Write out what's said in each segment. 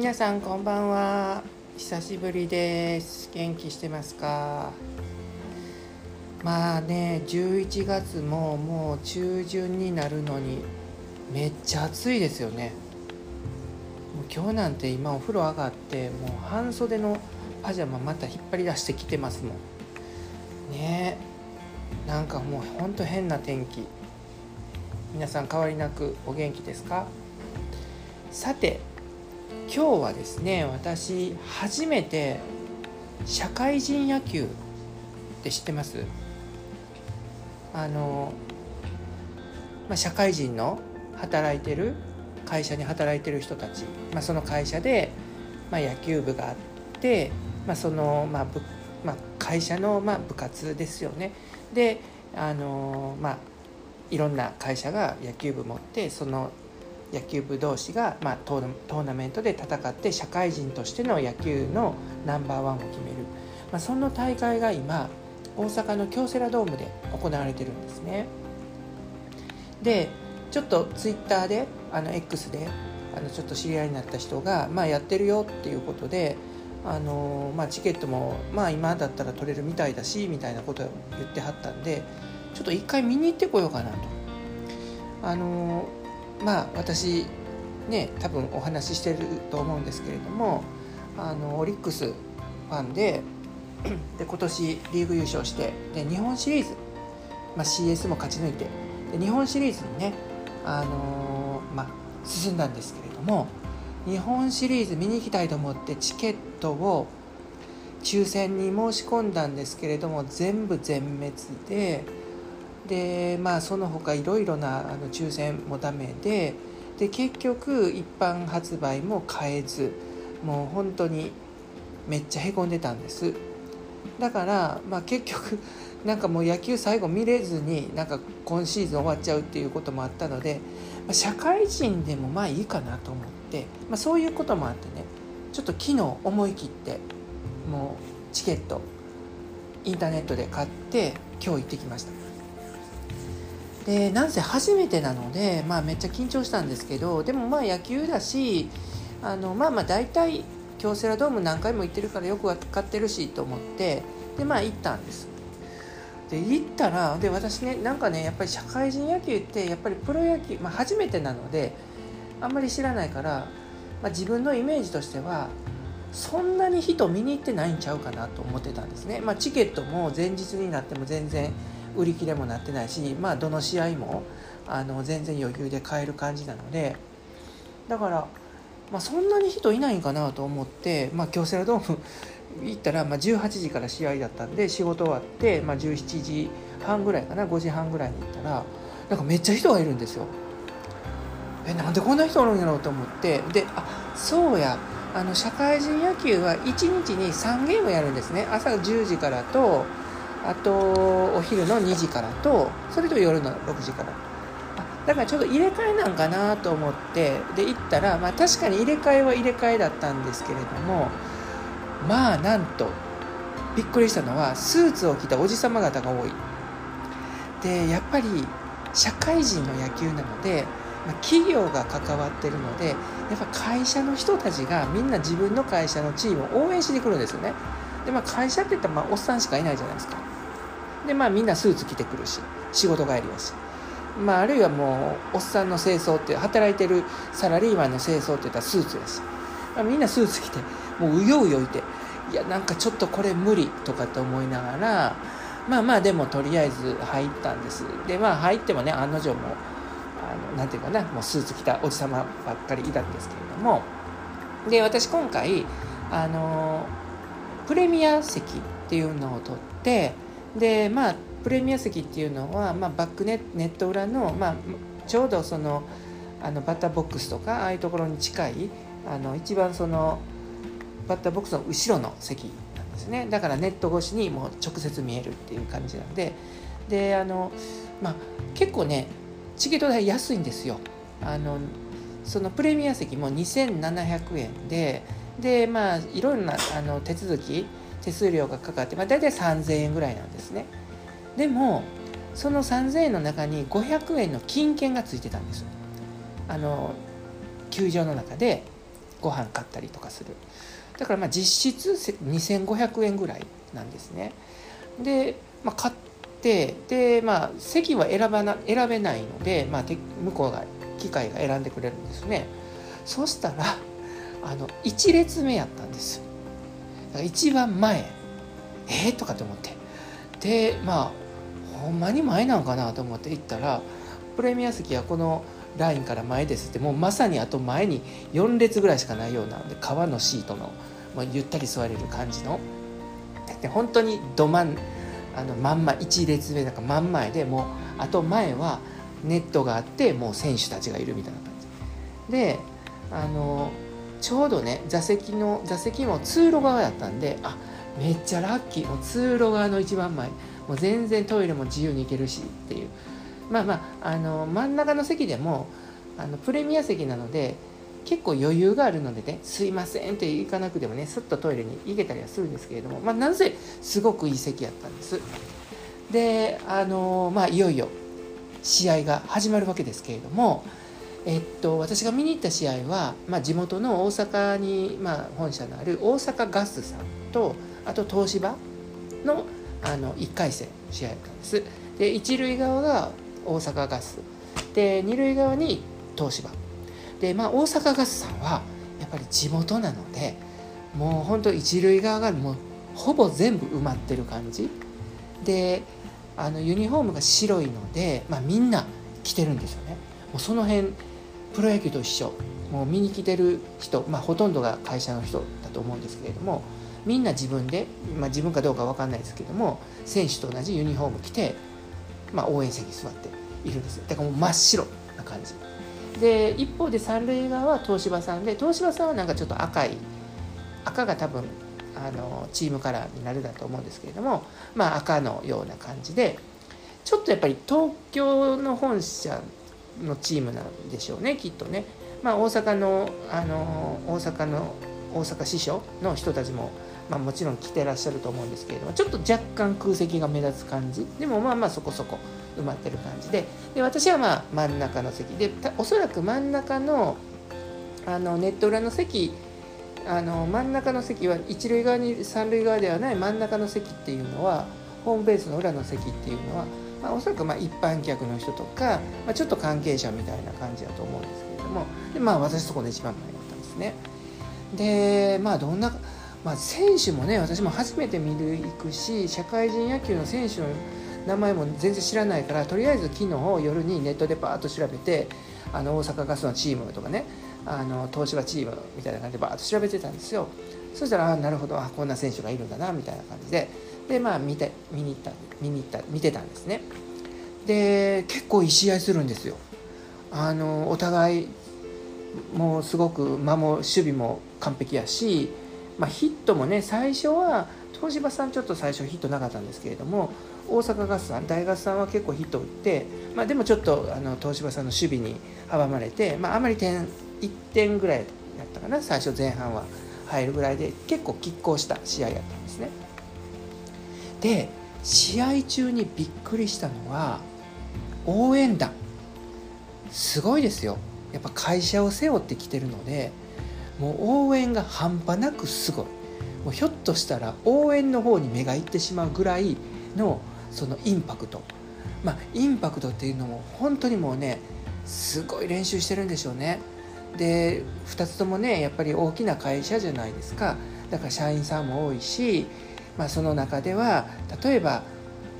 皆さんこんばんは。久しぶりです。元気してますか？まあね11月ももう中旬になるのにめっちゃ暑いですよね。もう今日なんて今お風呂上がってもう半袖のパジャマまた引っ張り出してきてますもん。ねなんかもうほんと変な天気。皆さん変わりなくお元気ですか？さて今日はですね私初めて社会人野球って知ってます？あの、まあ、社会人の働いてる会社に働いてる人たち、まあ、その会社で、まあ、野球部があって、まあ、その、まあ部まあ、会社の、まあ、部活ですよね。であのまあいろんな会社が野球部持ってその野球部同士が、まあ、トーナメントで戦って社会人としての野球のナンバーワンを決める、まあ、その大会が今大阪の京セラドームで行われてるんですねでちょっとツイッターであの X であのちょっと知り合いになった人が、まあ、やってるよっていうことであの、まあ、チケットも、まあ、今だったら取れるみたいだしみたいなことを言ってはったんでちょっと一回見に行ってこようかなと。あのまあ私ね多分お話ししてると思うんですけれどもあのオリックスファンで で今年リーグ優勝してで日本シリーズ、まあ、CS も勝ち抜いてで日本シリーズにね、あのー、まあ、進んだんですけれども日本シリーズ見に行きたいと思ってチケットを抽選に申し込んだんですけれども全部全滅ででまあその他いろいろなあの抽選もダメでで結局一般発売も買えずもう本当にめっちゃへこんでたんです。だから、まあ、結局なんかもう野球最後見れずになんか今シーズン終わっちゃうっていうこともあったので、まあ、社会人でもまあいいかなと思って、まあ、そういうこともあってねちょっと昨日思い切ってもうチケットインターネットで買って今日行ってきました。でなんせ初めてなので、まあ、めっちゃ緊張したんですけどでもまあ野球だしあのまあまあ大体京セラドーム何回も行ってるからよく分かってるしと思ってでまあ行ったんです。で行ったらで私ねなんかねやっぱり社会人野球ってやっぱりプロ野球、まあ、初めてなのであんまり知らないから、まあ、自分のイメージとしてはそんなに人見に行ってないんちゃうかなと思ってたんですね、まあ、チケットも前日になっても全然売り切れもなってないし、まあ、どの試合もあの全然余裕で買える感じなのでだから、まあ、そんなに人いないんかなと思って、まあ、京セラドーム 行ったら、まあ、18時から試合だったんで仕事終わって、まあ、17時半ぐらいかな5時半ぐらいに行ったらなんかめっちゃ人がいるんですよ。えなんでこんな人おるんやろうと思ってであそうやあの社会人野球は1日に3ゲームやるんですね朝10時からとあとお昼の2時からとそれと夜の6時から。だからちょっと入れ替えなんかなと思ってで行ったら、まあ、確かに入れ替えは入れ替えだったんですけれどもまあなんとびっくりしたのはスーツを着たおじさま方が多い。でやっぱり社会人の野球なので、まあ、企業が関わってるのでやっぱ会社の人たちがみんな自分の会社のチームを応援しに来るんですよね。でまあ会社って言ったらまあおっさんしかいないじゃないですか。でまあみんなスーツ着てくるし仕事帰りやし。まああるいはもうおっさんの清掃って働いてるサラリーマンの清掃って言ったらスーツやし、まあ、みんなスーツ着てもううようよいていやなんかちょっとこれ無理とかって思いながらまあまあでもとりあえず入ったんです。でまあ入ってもね案の定もあのなんていうかなもうスーツ着たおじさまばっかりいたんですけれども。で私今回あのプレミア席っていうのを取ってでまあプレミア席っていうのは、まあ、バックネネット裏の、まあ、ちょうどそのあのバッターボックスとかああいうところに近いあの一番そのバッターボックスの後ろの席なんですね。だからネット越しにもう直接見えるっていう感じなんで。であの、まあ、結構ねチケット代安いんですよ。あのそのプレミア席も2700円ででまあいろんなあの手続き手数料がかかって、まあ、大体3000円ぐらいなんですね。でもその3000円の中に500円の金券がついてたんです。あの球場の中でご飯買ったりとかする。だからまあ実質2500円ぐらいなんですね。で、まあ、買ってでまあ席は選ばな選べないので、まあ、向こうが機械が選んでくれるんですね。そしたらあの1列目やったんです。一番前えー、とかと思って。でまあほんまに前なのかなと思って行ったらプレミア席はこのラインから前ですってもうまさにあと前に4列ぐらいしかないようなで革のシートの、まあ、ゆったり座れる感じの。で本当にど真んあのまんま1列目だか真ん前でもうあと前はネットがあってもう選手たちがいるみたいな感じ。であのちょうどね座席の座席も通路側やったんであめっちゃラッキーもう通路側の一番前。もう全然トイレも自由に行けるしっていう。まあまああの真ん中の席でもあのプレミア席なので結構余裕があるのでね「すいません」って行かなくてもねすっとトイレに行けたりはするんですけれどもまあなぜすごくいい席やったんです。であのまあいよいよ試合が始まるわけですけれどもえっと、私が見に行った試合は、まあ、地元の大阪に、まあ、本社のある大阪ガスさんとあと東芝のあの1回戦試合だったんです。で一塁側が大阪ガス。で二塁側に東芝。でまあ大阪ガスさんはやっぱり地元なのでもうほんと一塁側がもうほぼ全部埋まってる感じ。であのユニフォームが白いので、まあ、みんな着てるんですよね。うその辺プロ野球と一緒。もう見に来てる人、まあ、ほとんどが会社の人だと思うんですけれどもみんな自分で、まあ、自分かどうか分かんないですけども選手と同じユニフォーム着て、まあ、応援席に座っているんですよ。だからもう真っ白な感じ。で一方で三塁側は東芝さんで東芝さんはなんかちょっと赤い赤が多分あのチームカラーになるだと思うんですけれどもまあ赤のような感じでちょっとやっぱり東京の本社のチームなんでしょうねきっとね。まあ、大阪のあの大阪の大阪支所の人たちもまあ、もちろん来てらっしゃると思うんですけれどもちょっと若干空席が目立つ感じ。でもまあまあそこそこ埋まってる感じで。で私はまあ真ん中の席。でおそらく真ん中のあのネット裏の席あの真ん中の席は一塁側に三塁側ではない真ん中の席っていうのはホームベースの裏の席っていうのは、まあ、おそらくま一般客の人とか、まあ、ちょっと関係者みたいな感じだと思うんですけれどもでまあ私そこで一番前だったんですね。でまあどんなまあ、選手もね私も初めて見る行くし社会人野球の選手の名前も全然知らないからとりあえず昨日夜にネットでバーッと調べてあの大阪ガスのチームとかねあの東芝チームみたいな感じでバーッと調べてたんですよそしたらあなるほどあこんな選手がいるんだなみたいな感じででまあ見て見に行った見に行った見てたんですね。で結構いい試合するんですよ。あのお互いもうすごく守守備も完璧やしまあ、ヒットもね最初は東芝さんちょっと最初ヒットなかったんですけれども大阪ガスさん大ガスさんは結構ヒット打って、まあ、でもちょっとあの東芝さんの守備に阻まれて、まあ、あまり点1点ぐらいだったかな最初前半は入るぐらいで結構拮抗した試合やったんですね。で試合中にびっくりしたのは応援団。すごいですよ。やっぱ会社を背負ってきてるのでもう応援が半端なくすごい。もうひょっとしたら応援の方に目がいってしまうぐらいのそのインパクト。まあインパクトっていうのも本当にもうねすごい練習してるんでしょうね。で2つともねやっぱり大きな会社じゃないですか。だから社員さんも多いし、まあ、その中では例えば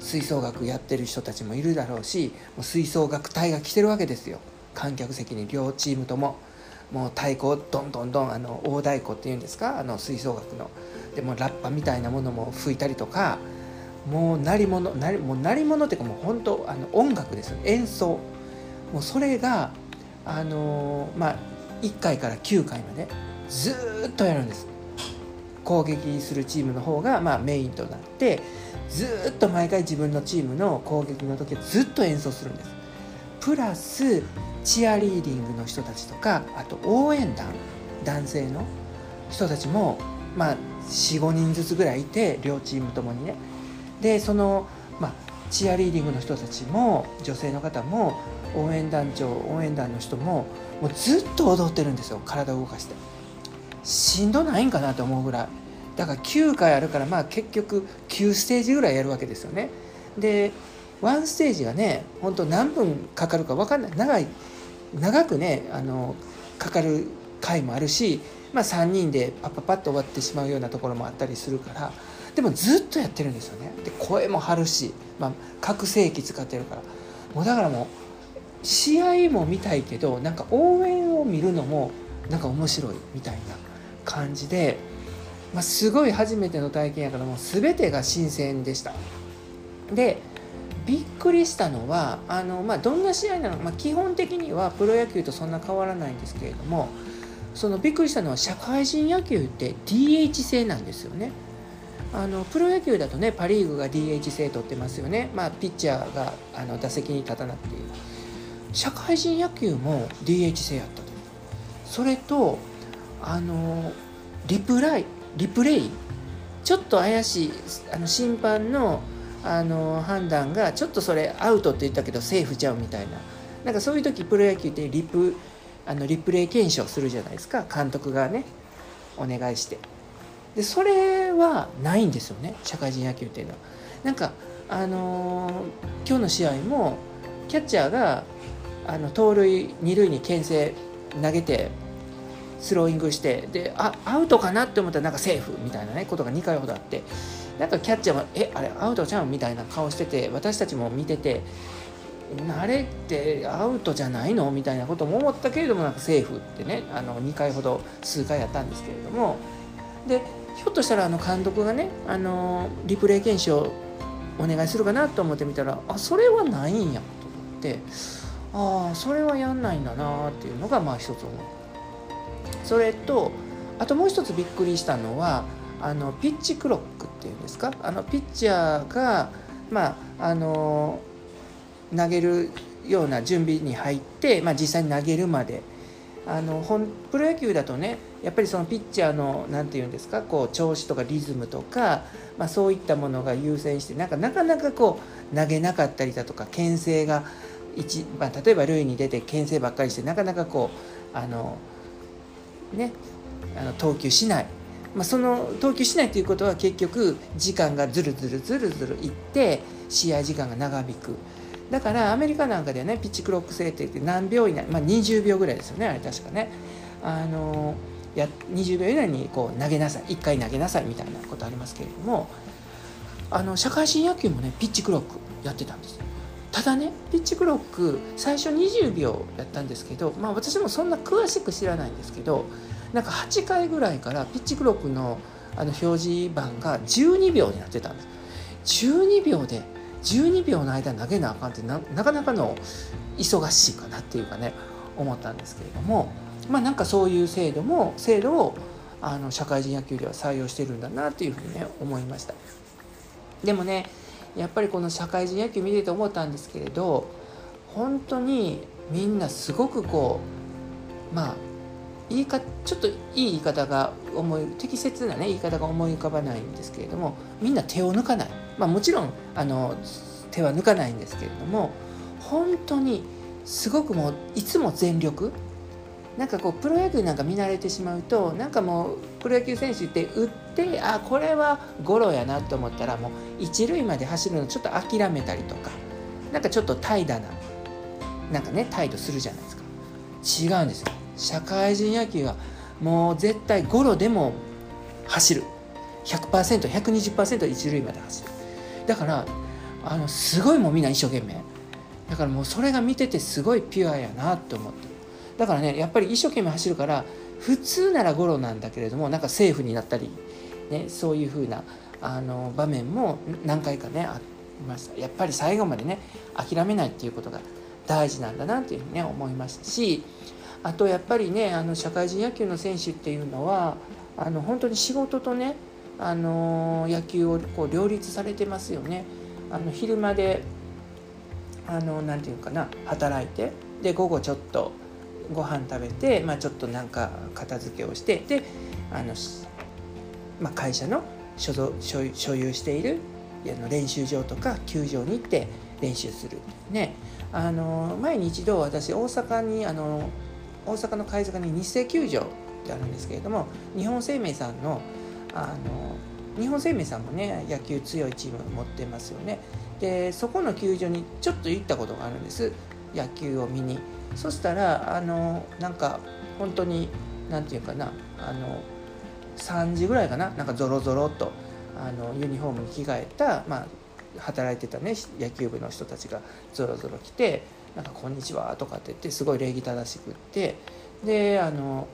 吹奏楽やってる人たちもいるだろうしもう吹奏楽隊が来てるわけですよ。観客席に両チームとも。もう太鼓をどんどんどんあの大太鼓っていうんですか？あの吹奏楽の。でもラッパみたいなものも吹いたりとか。もう鳴り物鳴りもう鳴り物っていうかもう本当あの音楽ですよ。演奏。もうそれがあのまあ1回から9回までずっとやるんです。攻撃するチームの方がまあメインとなってずっと毎回自分のチームの攻撃の時はずっと演奏するんです。プラスチアリーディングの人たちとかあと応援団男性の人たちもまあ45人ずつぐらいいて両チームともにね。でそのまあチアリーディングの人たちも女性の方も応援団長応援団の人ももうずっと踊ってるんですよ。体を動かして。しんどないんかなと思うぐらい。だから9回あるからまあ結局9ステージぐらいやるわけですよね。で1ステージがね本当何分かかるか分かんない。長い長くねあのかかる回もあるし、まあ、3人でパッパッパッと終わってしまうようなところもあったりするからでもずっとやってるんですよね。で声も張るし、まあ、拡声器使ってるから。もうだからもう試合も見たいけどなんか応援を見るのもなんか面白いみたいな。感じで、まあ、すごい初めての体験やからもう全てが新鮮でした。でびっくりしたのはあの、まあ、どんな試合なのか、まあ、基本的にはプロ野球とそんな変わらないんですけれどもそのびっくりしたのは社会人野球って DH 制なんですよね。あのプロ野球だとねパ・リーグが DH 制取ってますよね、まあ、ピッチャーがあの打席に立たなくて。いい社会人野球も DH 制やったと。それとあのリプライリプレイ？ちょっと怪しいあの審判のあの判断がちょっとそれアウトって言ったけどセーフちゃうみたいな。なんかそういう時プロ野球ってリプあのリプレイ検証するじゃないですか。監督がねお願いして。でそれはないんですよね社会人野球っていうのは。なんかあのー、今日の試合もキャッチャーがあの盗塁二塁に牽制投げてスローイングしてであアウトかなって思ったらなんかセーフみたいなねことが2回ほどあってなんかキャッチャーは「えあれアウトじゃん」みたいな顔してて私たちも見ててあれってアウトじゃないの？みたいなことも思ったけれどもなんかセーフってねあの2回ほど数回やったんですけれどもでひょっとしたらあの監督がねあのリプレイ検証お願いするかなと思ってみたらあそれはないんやと思ってああそれはやんないんだなっていうのがまあ一つ思うそれとあともう一つびっくりしたのはあのピッチクロックっていうんですか？あのピッチャーがまああの投げるような準備に入って、まあ、実際に投げるまで。あの本プロ野球だとねやっぱりそのピッチャーの何て言うんですか？こう調子とかリズムとか、まあ、そういったものが優先してなんかなかなかこう投げなかったりだとか牽制が一、まあ、例えば塁に出て牽制ばっかりしてなかなかこうあのねあの投球しない。まあ、その投球しないということは結局時間がずるずるずるずるいって試合時間が長引く。だからアメリカなんかではねピッチクロック制って言って何秒以内、まあ、20秒ぐらいですよねあれ確かね。あのや20秒以内にこう投げなさい1回投げなさいみたいなことありますけれどもあの社会人野球もねピッチクロックやってたんですただねピッチクロック最初20秒やったんですけど、まあ、私もそんな詳しく知らないんですけどなんか8回ぐらいからピッチクロックのあの表示板が12秒になってたんです。12秒で12秒の間投げなあかんってなかなかの忙しいかなっていうかね思ったんですけれどもまあなんかそういう制度も制度をあの社会人野球では採用してるんだなっていうふうにね思いました。でもねやっぱりこの社会人野球見てて思ったんですけれど本当にみんなすごくこうまあ言いかちょっといい言い方が思い適切なね言い方が思い浮かばないんですけれどもみんな手を抜かない、まあ、もちろんあの手は抜かないんですけれども本当にすごくもういつも全力なんかこうプロ野球なんか見慣れてしまうとなんかもうプロ野球選手って打ってあこれはゴロやなと思ったらもう一塁まで走るのちょっと諦めたりとかなんかちょっと怠惰ななんかね態度するじゃないですか。違うんですよ。社会人野球はもう絶対ゴロでも走る。100%120% 一塁まで走る。だからあのすごいもうみんな一生懸命。だからもうそれが見ててすごいピュアやなって思って。だからねやっぱり一生懸命走るから普通ならゴロなんだけれどもなんかセーフになったり、ね、そういう風なあな場面も何回かねありましたやっぱり最後までね諦めないっていうことが大事なんだなっていうふうにね思いましたしあとやっぱりねあの社会人野球の選手っていうのはあの本当に仕事とねあの野球をこう両立されてますよね。あの昼間であのなんていうかな働いてで午後ちょっとご飯食べて、まあ、ちょっとなんか片付けをしてであの、まあ、会社の所所有している練習場とか球場に行って練習する。ね。あの前に一度私大阪にあの大阪の貝塚に日生球場ってあるんですけれども日本生命さんのあの日本生命さんもね野球強いチーム持ってますよね。でそこの球場にちょっと行ったことがあるんです。野球を見に。そしたらあのなんか本当に何て言うかなあの3時ぐらいかななんかゾロゾロとあのユニフォームに着替えた、まあ、働いてたね野球部の人たちがぞろぞろ来て「なんかこんにちは」とかって言ってすごい礼儀正しくってであの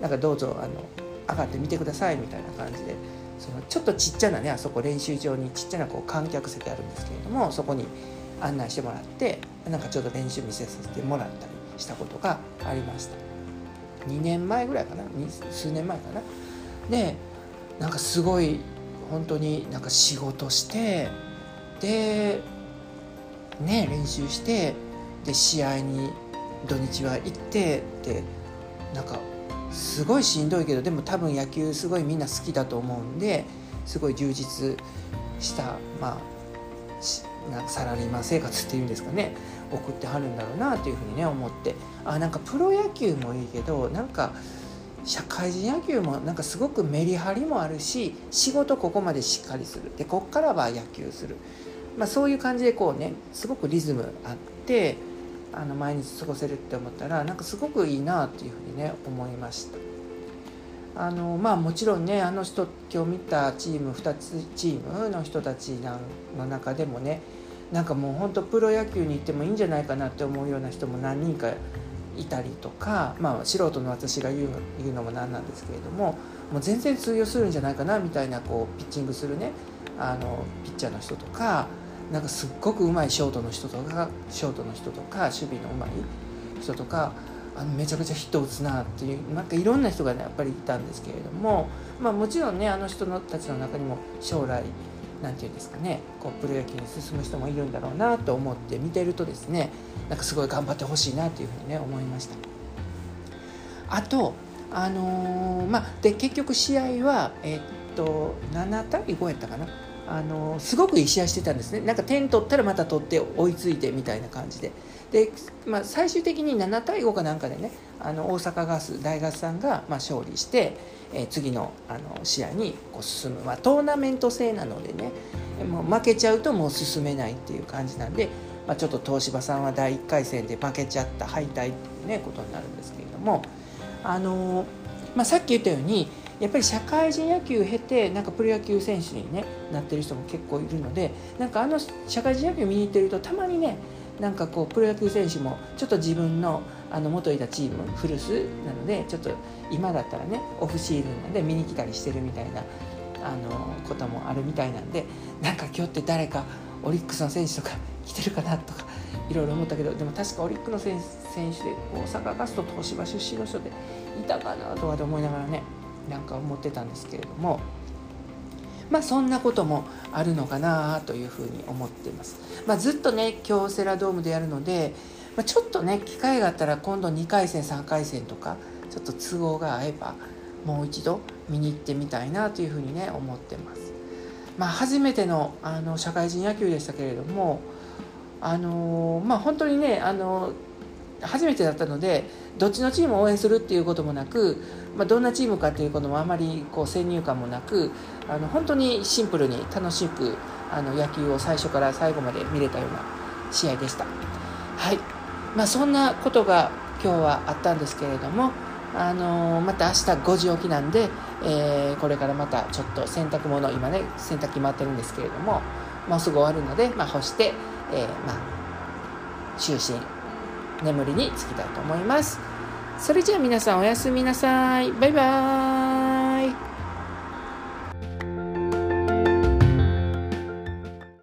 なんかどうぞあの上がってみてくださいみたいな感じでそのちょっとちっちゃなねあそこ練習場にちっちゃなこう観客席あるんですけれどもそこに案内してもらってなんかちょっと練習見せさせてもらったりしたことがありました。2年前ぐらいかな？数年前かな？でなんかすごい本当になんか仕事してでね練習してで試合に土日は行ってでなんかすごいしんどいけどでも多分野球すごいみんな好きだと思うんですごい充実したまあなサラリーマン生活っていうんですかね送ってはるんだろうなというふうにね思って。あなんかプロ野球もいいけどなんか社会人野球もなんかすごくメリハリもあるし仕事ここまでしっかりする。でこっからは野球する、まあ、そういう感じでこうねすごくリズムあってあの毎日過ごせるって思ったらなんかすごくいいなっていうふうにね思いました。あのまあもちろんねあの人今日見たチーム2つチームの人たちの中でもねなんかもうほんとプロ野球に行ってもいいんじゃないかなって思うような人も何人かいたりとか、まあ、素人の私が言う言うのもなんなんですけれどももう全然通用するんじゃないかなみたいなこうピッチングするねあのピッチャーの人とかなんかすっごくうまいショートの人とかショートの人とか守備のうまい人とかあのめちゃくちゃヒット打つなっていうなんかいろんな人がねやっぱりいたんですけれども、まあ、もちろんねあの人のたちの中にも将来何て言うんですかねこうプロ野球に進む人もいるんだろうなと思って見てるとですねなんかすごい頑張ってほしいなというふうにね思いました。あとあのー、まあで結局試合はえ、っと7対5やったかな。あのすごくいい試合してたんですね。なんか点取ったらまた取って追いついてみたいな感じで。で、まあ、最終的に7対5かなんかでねあの大阪ガス大ガスさんがまあ勝利して、えー、次のあの試合にこう進む、まあ、トーナメント制なのでねもう負けちゃうともう進めないっていう感じなんで、まあ、ちょっと東芝さんは第1回戦で負けちゃった敗退っていうねことになるんですけれどもあの、まあ、さっき言ったようにやっぱり社会人野球を経てなんかプロ野球選手に、ね、なってる人も結構いるのでなんかあの社会人野球を見に行ってるとたまにねなんかこうプロ野球選手もちょっと自分のあの元いたチーム古巣なのでちょっと今だったらねオフシーズンなんで見に来たりしてるみたいなあのこともあるみたいなんでなんか今日って誰かオリックスの選手とか来てるかなとかいろいろ思ったけどでも確かオリックスの選手で大阪ガスト東芝出身の人でいたかなとかで思いながらねなんか思ってたんですけれどもまあそんなこともあるのかなというふうに思っています。まあ、ずっとね京セラドームでやるので、まあ、ちょっとね機会があったら今度2回戦3回戦とかちょっと都合が合えばもう一度見に行ってみたいなというふうにね思ってます。まあ、初めてのあの社会人野球でしたけれどもあのまあ本当にねあの初めてだったのでどっちのチームを応援するっていうこともなく、まあ、どんなチームかっていうこともあまりこう先入観もなくあの本当にシンプルに楽しくあの野球を最初から最後まで見れたような試合でした。はいまあ、そんなことが今日はあったんですけれども、あのまた明日5時起きなんで、えー、これからまたちょっと洗濯物今ね洗濯機回ってるんですけれどももうすぐ終わるので、まあ、干して、えー、まあ就寝眠りにつきたいと思います。それじゃあ皆さんおやすみなさい。バイバーイ。